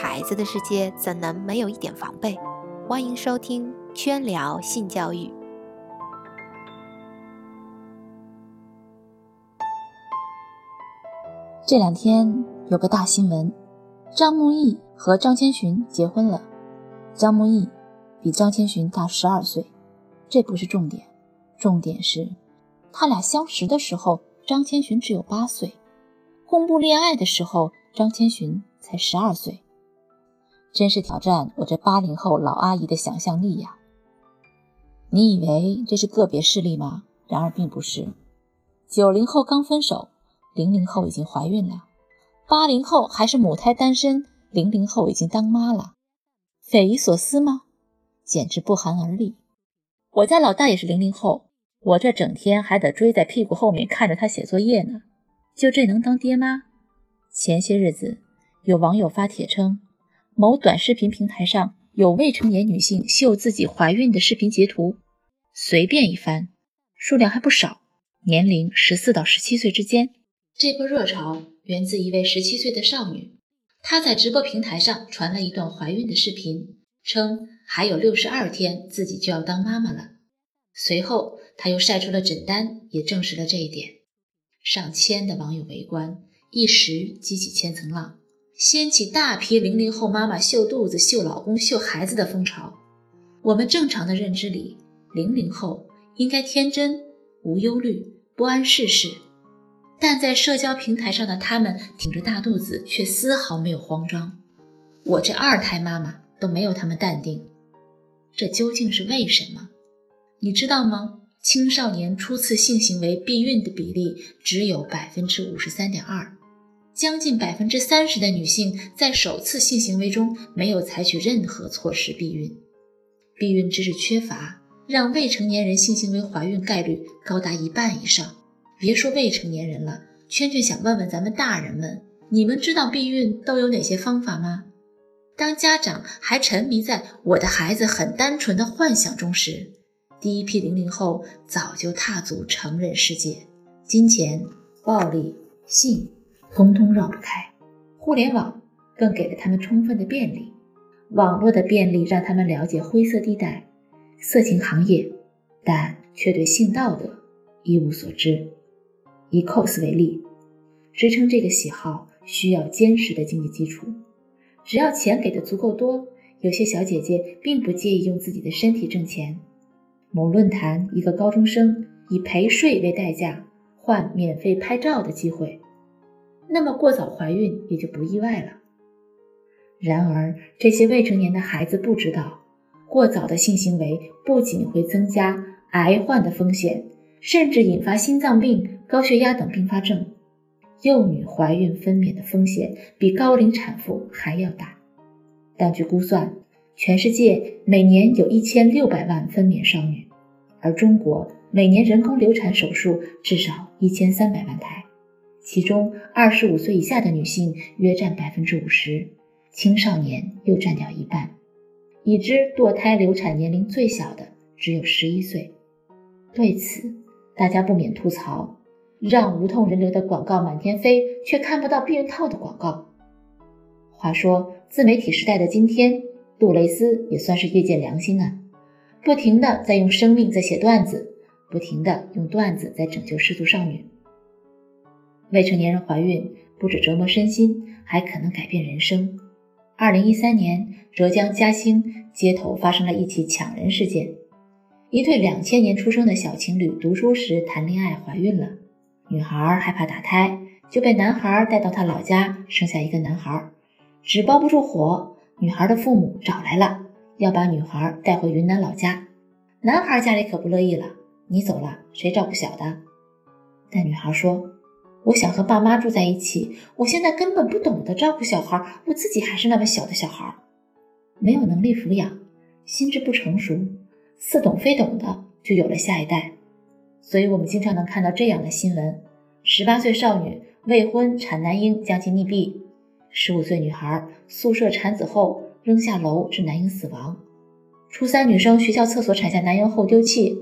孩子的世界怎能没有一点防备？欢迎收听圈聊性教育。这两天有个大新闻，张木易和张千寻结婚了。张木易比张千寻大十二岁，这不是重点，重点是他俩相识的时候，张千寻只有八岁；公布恋爱的时候，张千寻才十二岁。真是挑战我这八零后老阿姨的想象力呀！你以为这是个别事例吗？然而并不是。九零后刚分手，零零后已经怀孕了；八零后还是母胎单身，零零后已经当妈了。匪夷所思吗？简直不寒而栗。我家老大也是零零后，我这整天还得追在屁股后面看着他写作业呢。就这能当爹妈？前些日子有网友发帖称。某短视频平台上有未成年女性秀自己怀孕的视频截图，随便一翻，数量还不少，年龄十四到十七岁之间。这波热潮源自一位十七岁的少女，她在直播平台上传了一段怀孕的视频，称还有六十二天自己就要当妈妈了。随后，她又晒出了诊单，也证实了这一点。上千的网友围观，一时激起千层浪。掀起大批零零后妈妈秀肚子、秀老公、秀孩子的风潮。我们正常的认知里，零零后应该天真、无忧虑、不谙世事，但在社交平台上的他们挺着大肚子，却丝毫没有慌张。我这二胎妈妈都没有他们淡定，这究竟是为什么？你知道吗？青少年初次性行为避孕的比例只有百分之五十三点二。将近百分之三十的女性在首次性行为中没有采取任何措施避孕，避孕知识缺乏让未成年人性行为怀孕概率高达一半以上。别说未成年人了，圈圈想问问咱们大人们，你们知道避孕都有哪些方法吗？当家长还沉迷在我的孩子很单纯的幻想中时，第一批零零后早就踏足成人世界，金钱、暴力、性。通通绕不开，互联网更给了他们充分的便利。网络的便利让他们了解灰色地带、色情行业，但却对性道德一无所知。以 cos 为例，支撑这个喜好需要坚实的经济基础。只要钱给的足够多，有些小姐姐并不介意用自己的身体挣钱。某论坛一个高中生以陪睡为代价换免费拍照的机会。那么过早怀孕也就不意外了。然而，这些未成年的孩子不知道，过早的性行为不仅会增加癌患的风险，甚至引发心脏病、高血压等并发症。幼女怀孕分娩的风险比高龄产妇还要大。但据估算，全世界每年有一千六百万分娩少女，而中国每年人工流产手术至少一千三百万台。其中，二十五岁以下的女性约占百分之五十，青少年又占掉一半。已知堕胎流产年龄最小的只有十一岁。对此，大家不免吐槽：让无痛人流的广告满天飞，却看不到避孕套的广告。话说，自媒体时代的今天，杜蕾斯也算是业界良心啊，不停的在用生命在写段子，不停的用段子在拯救失足少女。未成年人怀孕不止折磨身心，还可能改变人生。二零一三年，浙江嘉兴街头发生了一起抢人事件。一对两千年出生的小情侣读书时谈恋爱，怀孕了。女孩害怕打胎，就被男孩带到他老家生下一个男孩。纸包不住火，女孩的父母找来了，要把女孩带回云南老家。男孩家里可不乐意了，你走了，谁照顾小的？但女孩说。我想和爸妈住在一起。我现在根本不懂得照顾小孩，我自己还是那么小的小孩，没有能力抚养，心智不成熟，似懂非懂的就有了下一代。所以，我们经常能看到这样的新闻：十八岁少女未婚产男婴将其溺毙；十五岁女孩宿舍产子后扔下楼致男婴死亡；初三女生学校厕所产下男婴后丢弃；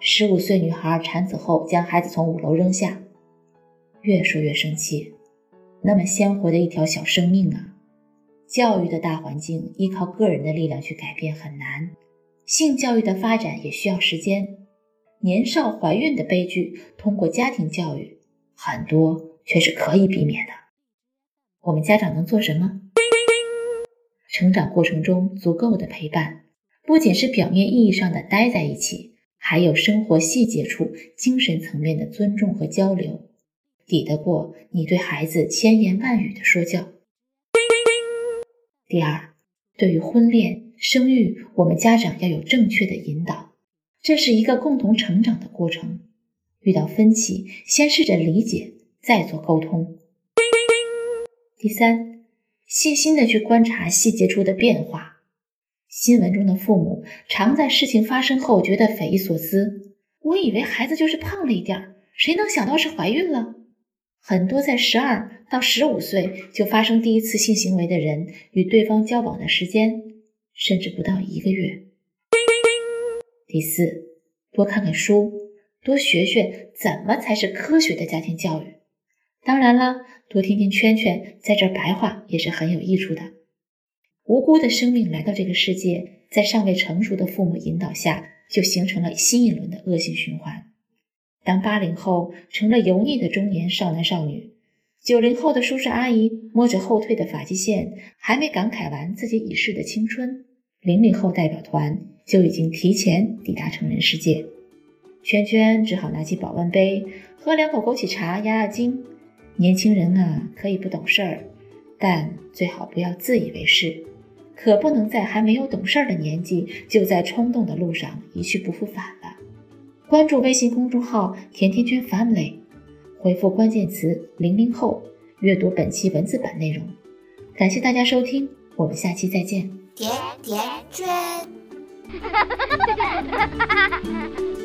十五岁女孩产子后将孩子从五楼扔下。越说越生气，那么鲜活的一条小生命啊！教育的大环境依靠个人的力量去改变很难，性教育的发展也需要时间。年少怀孕的悲剧，通过家庭教育，很多却是可以避免的。我们家长能做什么？成长过程中足够的陪伴，不仅是表面意义上的待在一起，还有生活细节处精神层面的尊重和交流，抵得过你对孩子千言万语的说教。第二，对于婚恋、生育，我们家长要有正确的引导。这是一个共同成长的过程，遇到分歧，先试着理解，再做沟通。第三，细心的去观察细节处的变化。新闻中的父母常在事情发生后觉得匪夷所思，我以为孩子就是胖了一点，谁能想到是怀孕了？很多在十二到十五岁就发生第一次性行为的人，与对方交往的时间甚至不到一个月。第四，多看看书，多学学怎么才是科学的家庭教育。当然了，多听听圈圈在这白话也是很有益处的。无辜的生命来到这个世界，在尚未成熟的父母引导下，就形成了新一轮的恶性循环。当八零后成了油腻的中年少男少女，九零后的叔叔阿姨摸着后退的发际线，还没感慨完自己已逝的青春，零零后代表团。就已经提前抵达成人世界，圈圈只好拿起保温杯喝两口枸杞茶压压惊。年轻人啊，可以不懂事儿，但最好不要自以为是，可不能在还没有懂事儿的年纪就在冲动的路上一去不复返。关注微信公众号“甜甜圈 Family”，回复关键词“零零后”，阅读本期文字版内容。感谢大家收听，我们下期再见。甜甜圈。哈哈哈哈哈！